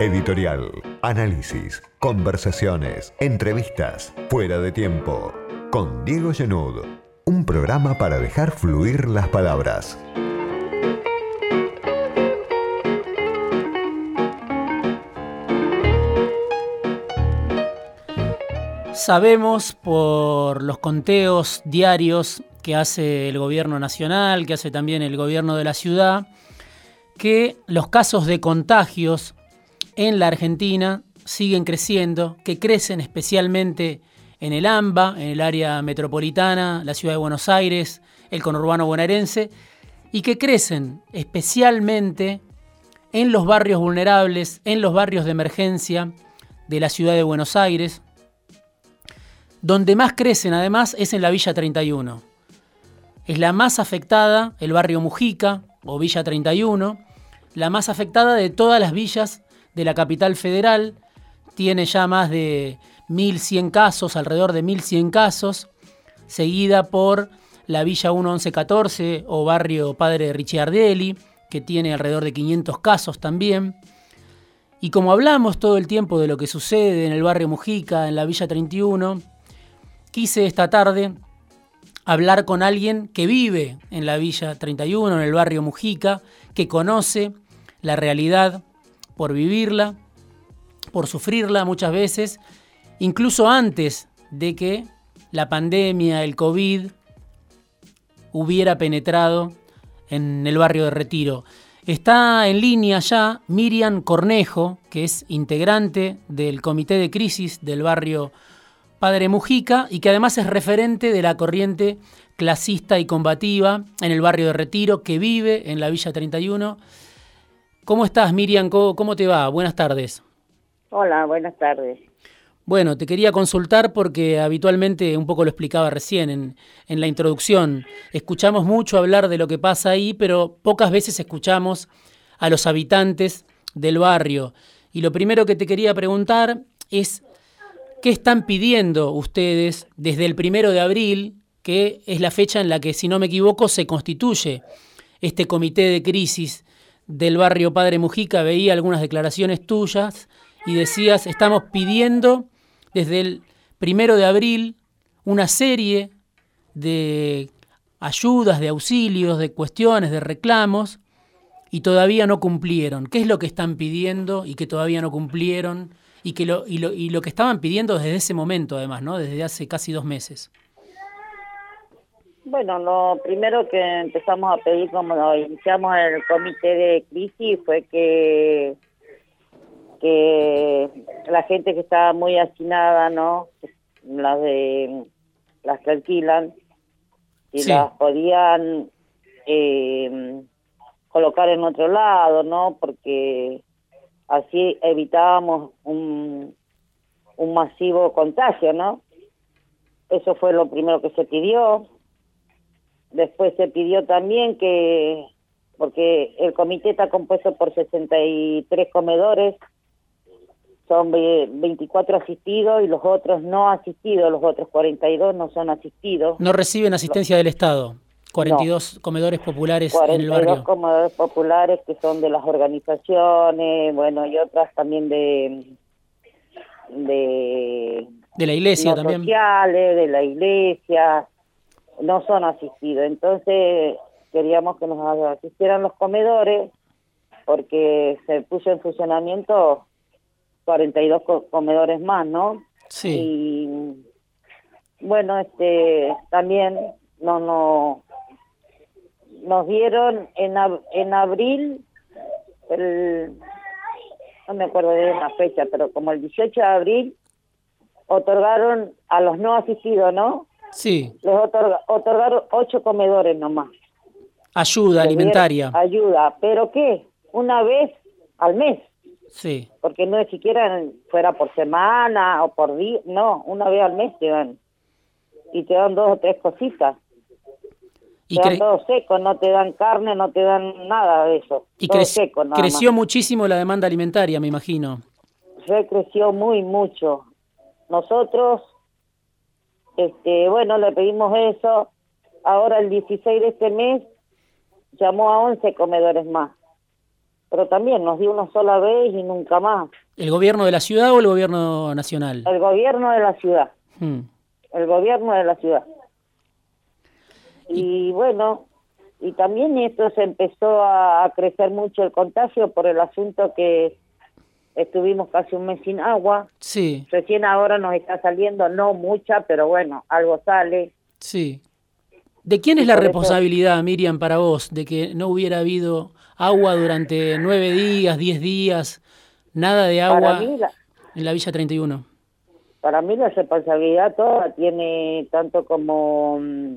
Editorial, análisis, conversaciones, entrevistas, fuera de tiempo. Con Diego Genud, un programa para dejar fluir las palabras. Sabemos por los conteos diarios que hace el gobierno nacional, que hace también el gobierno de la ciudad, que los casos de contagios en la Argentina siguen creciendo, que crecen especialmente en el AMBA, en el área metropolitana, la ciudad de Buenos Aires, el conurbano bonaerense, y que crecen especialmente en los barrios vulnerables, en los barrios de emergencia de la ciudad de Buenos Aires. Donde más crecen además es en la Villa 31. Es la más afectada, el barrio Mujica o Villa 31, la más afectada de todas las villas de la capital federal. Tiene ya más de 1.100 casos, alrededor de 1.100 casos, seguida por la Villa 1114 o barrio Padre Ricciardelli, que tiene alrededor de 500 casos también. Y como hablamos todo el tiempo de lo que sucede en el barrio Mujica, en la Villa 31, quise esta tarde hablar con alguien que vive en la Villa 31, en el barrio Mujica, que conoce la realidad por vivirla, por sufrirla muchas veces, incluso antes de que la pandemia, el COVID, hubiera penetrado en el barrio de Retiro. Está en línea ya Miriam Cornejo, que es integrante del comité de crisis del barrio Padre Mujica y que además es referente de la corriente clasista y combativa en el barrio de Retiro, que vive en la Villa 31. ¿Cómo estás, Miriam? ¿Cómo te va? Buenas tardes. Hola, buenas tardes. Bueno, te quería consultar porque habitualmente, un poco lo explicaba recién en, en, la introducción, escuchamos mucho hablar de lo que pasa ahí, pero pocas veces escuchamos a los habitantes del barrio. Y lo primero que te quería preguntar es, ¿qué están pidiendo ustedes desde el primero de abril, que es la fecha en la que, si no me equivoco, se constituye este comité de crisis del barrio Padre Mujica? Veía algunas declaraciones tuyas y decías, estamos pidiendo desde el primero de abril una serie de ayudas, de auxilios, de cuestiones, de reclamos, y todavía no cumplieron. ¿Qué es lo que están pidiendo y que todavía no cumplieron? Y, que lo, y, lo, y lo que estaban pidiendo desde ese momento, además, ¿no? Desde hace casi dos meses. Bueno, lo primero que empezamos a pedir, como iniciamos el comité de crisis, fue que que la gente que estaba muy hacinada, ¿no? Las de las que alquilan, si las podían eh, colocar en otro lado, ¿no? Porque así evitábamos un, un masivo contagio, ¿no? Eso fue lo primero que se pidió. Después se pidió también que, porque el comité está compuesto por 63 comedores, son 24 asistidos y los otros no asistidos, los otros 42 no son asistidos. No reciben asistencia del Estado. 42 comedores populares en el barrio. 42 comedores populares que son de las organizaciones, bueno, y otras también de de de la iglesia también. Sociales, de la iglesia, no son asistidos. Entonces queríamos que nos asistieran los comedores porque se puso en funcionamiento 42 comedores más, ¿no? Sí. Y bueno, este también no no nos dieron en en abril el no me acuerdo de la fecha, pero como el 18 de abril otorgaron a los no asistidos, ¿no? Sí. Les otorgaron ocho comedores nomás. Ayuda alimentaria. Ayuda, pero ¿qué? Una vez al mes. Sí. Porque no es siquiera fuera por semana o por día, no, una vez al mes te dan. Y te dan dos o tres cositas. Y te dan todo seco, no te dan carne, no te dan nada de eso. Y creció muchísimo la demanda alimentaria, me imagino. Se creció muy mucho. Nosotros, este, bueno, le pedimos eso. Ahora el 16 de este mes llamó a 11 comedores más pero también nos dio una sola vez y nunca más. ¿El gobierno de la ciudad o el gobierno nacional? El gobierno de la ciudad. Hmm. El gobierno de la ciudad. Y, bueno, y también esto se empezó a, crecer mucho el contagio por el asunto que estuvimos casi un mes sin agua. Sí. Recién ahora nos está saliendo, no mucha, pero bueno, algo sale. Sí. ¿De quién es la responsabilidad, Miriam, para vos, de que no hubiera habido agua durante nueve días, diez días, nada de agua en la Villa 31? Para mí la responsabilidad toda tiene tanto como mm,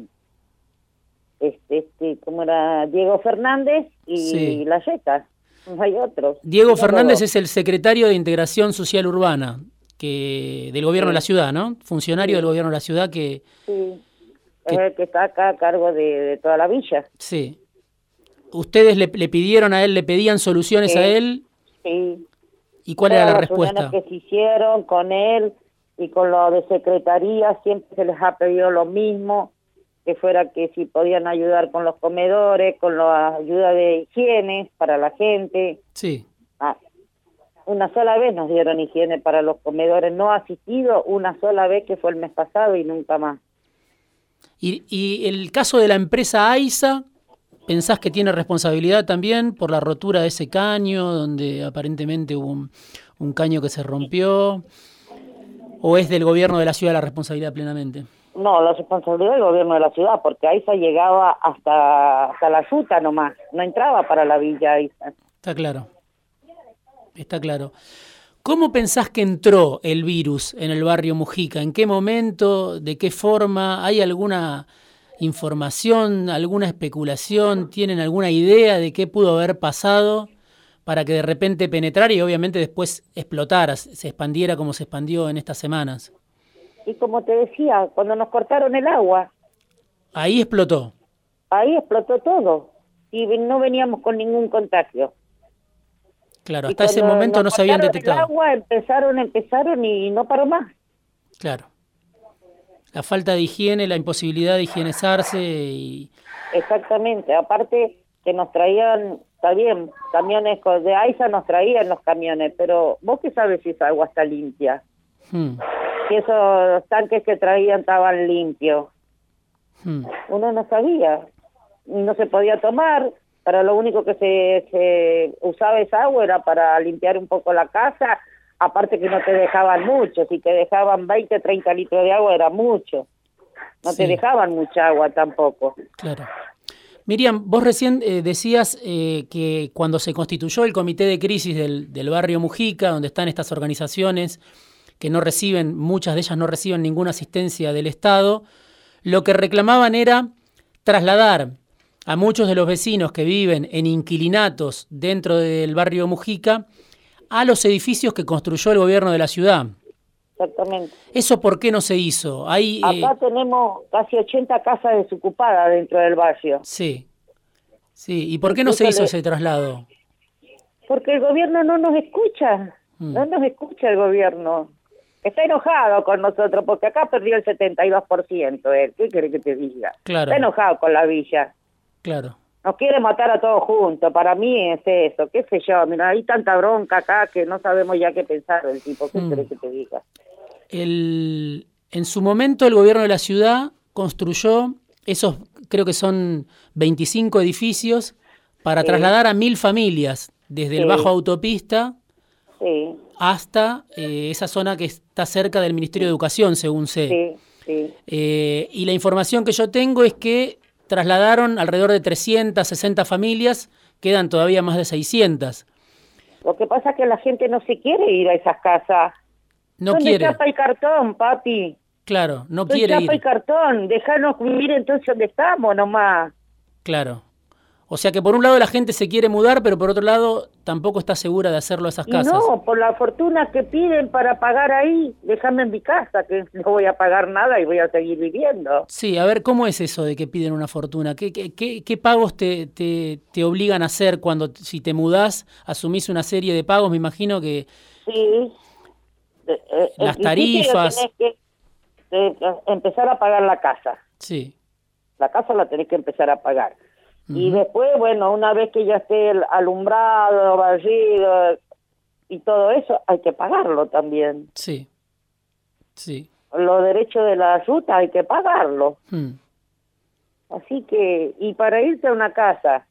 este, este como era Diego Fernández y la Yeta. No hay otros. Diego Fernández es el secretario de Integración Social Urbana que del gobierno de la ciudad, ¿no? Funcionario del gobierno de la ciudad que... Sí, es el que está acá a cargo de toda la villa. Sí. ¿Ustedes le, pidieron a él, le pedían soluciones a él? Sí. ¿Y cuál era la respuesta? que se hicieron con él y con lo de secretaría siempre se les ha pedido lo mismo, que fuera que si podían ayudar con los comedores, con la ayuda de higiene para la gente. Sí. Ah, una sola vez nos dieron higiene para los comedores, no asistido una sola vez que fue el mes pasado y nunca más. ¿Y, y el caso de la empresa AISA? ¿Pensás que tiene responsabilidad también por la rotura de ese caño, donde aparentemente hubo un, caño que se rompió? ¿O es del gobierno de la ciudad la responsabilidad plenamente? No, la responsabilidad del gobierno de la ciudad, porque Aiza llegaba hasta, hasta la yuta nomás, no entraba para la villa Aiza. Está claro, está claro. ¿Cómo pensás que entró el virus en el barrio Mujica? ¿En qué momento? ¿De qué forma? ¿Hay alguna información, alguna especulación? ¿Tienen alguna idea de qué pudo haber pasado para que de repente penetrara y obviamente después explotara, se expandiera como se expandió en estas semanas? Y como te decía, cuando nos cortaron el agua. Ahí explotó. Ahí explotó todo y no veníamos con ningún contagio. Claro, hasta ese momento no se habían detectado. El agua empezaron, empezaron y no paró más. Claro la falta de higiene, la imposibilidad de higienizarse y... Exactamente, aparte que nos traían, está bien, camiones de AISA nos traían los camiones, pero vos qué sabes si esa agua está limpia. Hmm. Si esos tanques que traían estaban limpios. Hmm. Uno no sabía, no se podía tomar, para lo único que se, se usaba esa agua era para limpiar un poco la casa aparte que no te dejaban mucho, si te dejaban 20, 30 litros de agua era mucho, no te dejaban mucha agua tampoco. Claro. Miriam, vos recién eh, decías eh, que cuando se constituyó el comité de crisis del, del barrio Mujica, donde están estas organizaciones que no reciben, muchas de ellas no reciben ninguna asistencia del Estado, lo que reclamaban era trasladar a muchos de los vecinos que viven en inquilinatos dentro del barrio Mujica a los edificios que construyó el gobierno de la ciudad. Exactamente. ¿Eso por qué no se hizo? Hay, Acá eh, tenemos casi 80 casas desocupadas dentro del barrio. Sí, sí. ¿Y por qué no se hizo ese traslado? Porque el gobierno no nos escucha, mm. no nos escucha el gobierno. Está enojado con nosotros porque acá perdió el 72%. Él. ¿Qué quiere que te diga? Claro. Está enojado con la villa. Claro nos quiere matar a todos juntos, para mí es eso, qué sé yo, mira, hay tanta bronca acá que no sabemos ya qué pensar del tipo, ¿qué mm. que te diga? El, en su momento el gobierno de la ciudad construyó esos, creo que son 25 edificios, para trasladar a mil familias desde el Bajo Autopista hasta eh, esa zona que está cerca del Ministerio de Educación, según sé. Eh, y la información que yo tengo es que trasladaron alrededor de 360 familias, quedan todavía más de 600. Lo que pasa es que la gente no se quiere ir a esas casas. No quiere. chapa el cartón, papi? Claro, no quiere ir. el cartón, dejarnos vivir entonces donde estamos nomás. Claro. O sea que por un lado la gente se quiere mudar, pero por otro lado tampoco está segura de hacerlo a esas casas. no, por la fortuna que piden para pagar ahí, déjame en mi casa, que no voy a pagar nada y voy a seguir viviendo. Sí, a ver, ¿cómo es eso de que piden una fortuna? ¿Qué, qué, qué, pagos te, te, te, obligan a hacer cuando, si te mudás, asumís una serie de pagos? Me imagino que... Sí. Eh, las tarifas... que empezar a pagar la casa. Sí. La casa la tenés que empezar a pagar Y después, bueno, una vez que ya esté alumbrado, barrido y todo eso, hay que pagarlo también. Sí, sí. Los derechos de la ruta hay que pagarlo. Hmm. Así que, y para irse a una casa,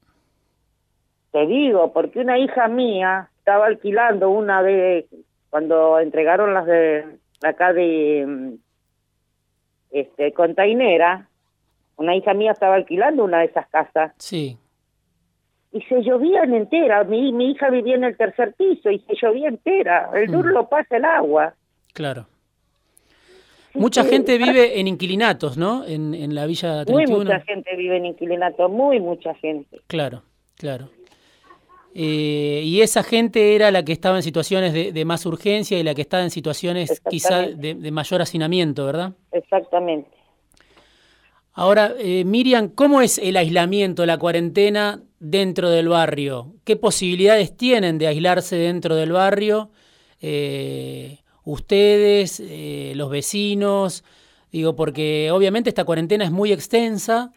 te digo, porque una hija mía estaba alquilando una de, cuando entregaron las de acá de este containera, una hija mía estaba alquilando una de esas casas. Sí. Y se llovía entera. Mi, mi hija vivía en el tercer piso y se llovía entera. El mm. lo pasa el agua. Claro. Mucha gente vive en inquilinatos, ¿no? En, en la Villa 31. Muy mucha gente vive en inquilinatos, muy mucha gente. Claro, claro. Eh, y esa gente era la que estaba en situaciones de, más urgencia y la que estaba en situaciones quizá de, mayor hacinamiento, ¿verdad? Exactamente. Ahora, eh, Miriam, ¿cómo es el aislamiento, la cuarentena dentro del barrio? ¿Qué posibilidades tienen de aislarse dentro del barrio? Eh, ustedes, los vecinos, digo, porque obviamente esta cuarentena es muy extensa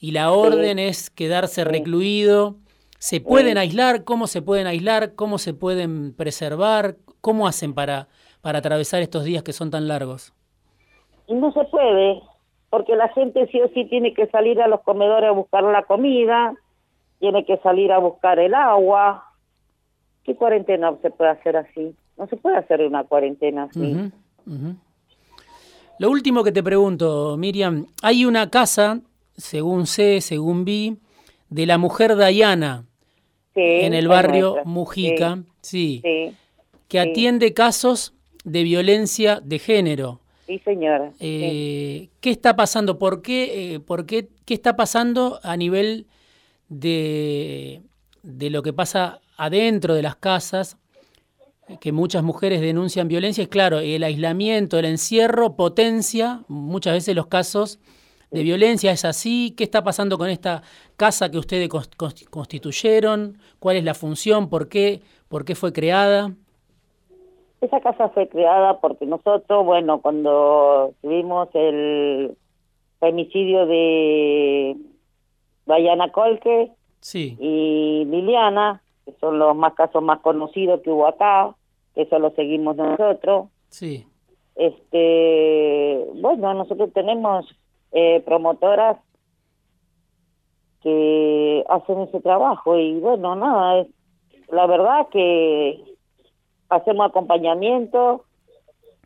y la orden es quedarse recluido ¿Se pueden aislar? ¿Cómo se pueden aislar? ¿Cómo se pueden preservar? ¿Cómo hacen para, para atravesar estos días que son tan largos? No se puede, porque la gente sí o sí tiene que salir a los comedores a buscar la comida, tiene que salir a buscar el agua. ¿Qué cuarentena se puede hacer así? No se puede hacer una cuarentena así. Lo último que te pregunto, Miriam, hay una casa, según sé, según vi, de la mujer Dayana, en el barrio Mujica, sí, que atiende casos de violencia de género. Sí, señora. Eh, ¿Qué está pasando? ¿Por qué, eh, por qué, qué está pasando a nivel de, de lo que pasa adentro de las casas? que muchas mujeres denuncian violencia, es claro, el aislamiento, el encierro potencia muchas veces los casos de violencia. ¿Es así? ¿Qué está pasando con esta casa que ustedes constituyeron? ¿Cuál es la función? ¿Por qué, ¿Por qué fue creada? Esa casa fue creada porque nosotros, bueno, cuando tuvimos el femicidio de Diana Colque y Liliana, que son los más casos más conocidos que hubo acá, eso lo seguimos nosotros. Sí. Este, bueno, nosotros tenemos eh, promotoras que hacen ese trabajo y bueno, nada, es, la verdad que hacemos acompañamiento,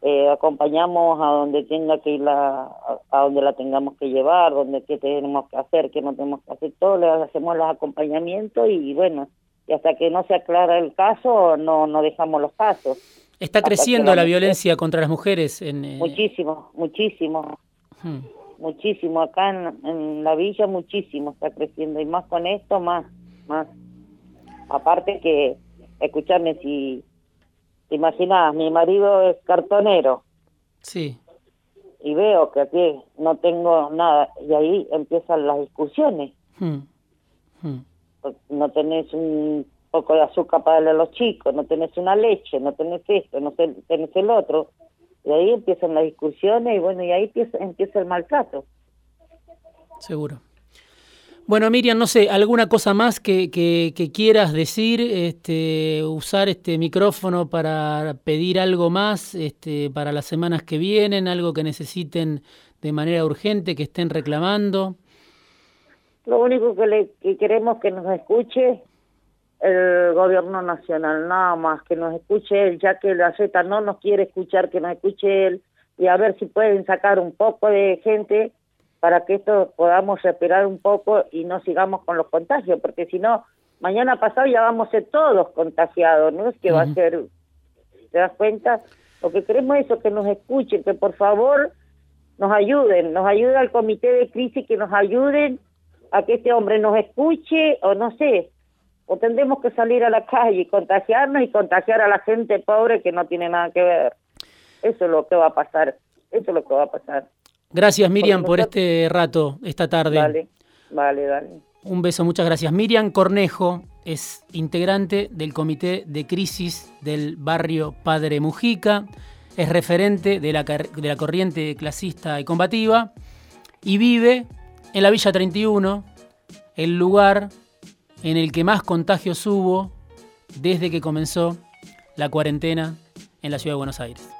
eh, acompañamos a donde tenga que ir la, a, donde la tengamos que llevar, donde qué tenemos que hacer, qué no tenemos que hacer, todo le hacemos los acompañamientos y bueno, y hasta que no se aclara el caso no, no dejamos los casos. ¿Está creciendo la, violencia contra las mujeres? En, eh, Muchísimo, muchísimo. Hmm muchísimo acá en, la villa muchísimo está creciendo y más con esto más más aparte que escucharme si te imaginas mi marido es cartonero sí y veo que aquí no tengo nada y ahí empiezan las discusiones hmm. Hmm. no tenés un poco de azúcar para darle a los chicos no tenés una leche no tenés esto no tenés el otro y ahí empiezan las discusiones y bueno, y ahí empieza, empieza el maltrato. Seguro. Bueno, Miriam, no sé, ¿alguna cosa más que, que, quieras decir? Este, usar este micrófono para pedir algo más este, para las semanas que vienen, algo que necesiten de manera urgente, que estén reclamando. Lo único que, le, que queremos que nos escuche el gobierno nacional, nada más, que nos escuche él, ya que la Z no nos quiere escuchar, que nos escuche él y a ver si pueden sacar un poco de gente para que esto podamos respirar un poco y no sigamos con los contagios, porque si no, mañana pasado ya vamos a ser todos contagiados, no es que va a ser, ¿te das cuenta? Lo que queremos es eso, que nos escuchen, que por favor nos ayuden, nos ayude al comité de crisis, que nos ayuden a que este hombre nos escuche, o no sé, o tendremos que salir a la calle y contagiarnos y contagiar a la gente pobre que no tiene nada que ver. Eso es lo que va a pasar, eso es lo que va a pasar. Gracias Miriam por este rato, esta tarde. Vale, vale, vale. Un beso, muchas gracias. Miriam Cornejo es integrante del Comité de Crisis del barrio Padre Mujica, es referente de la, de la corriente clasista y combativa y vive en la Villa 31, el lugar en el que más contagios hubo desde que comenzó la cuarentena en la ciudad de Buenos Aires.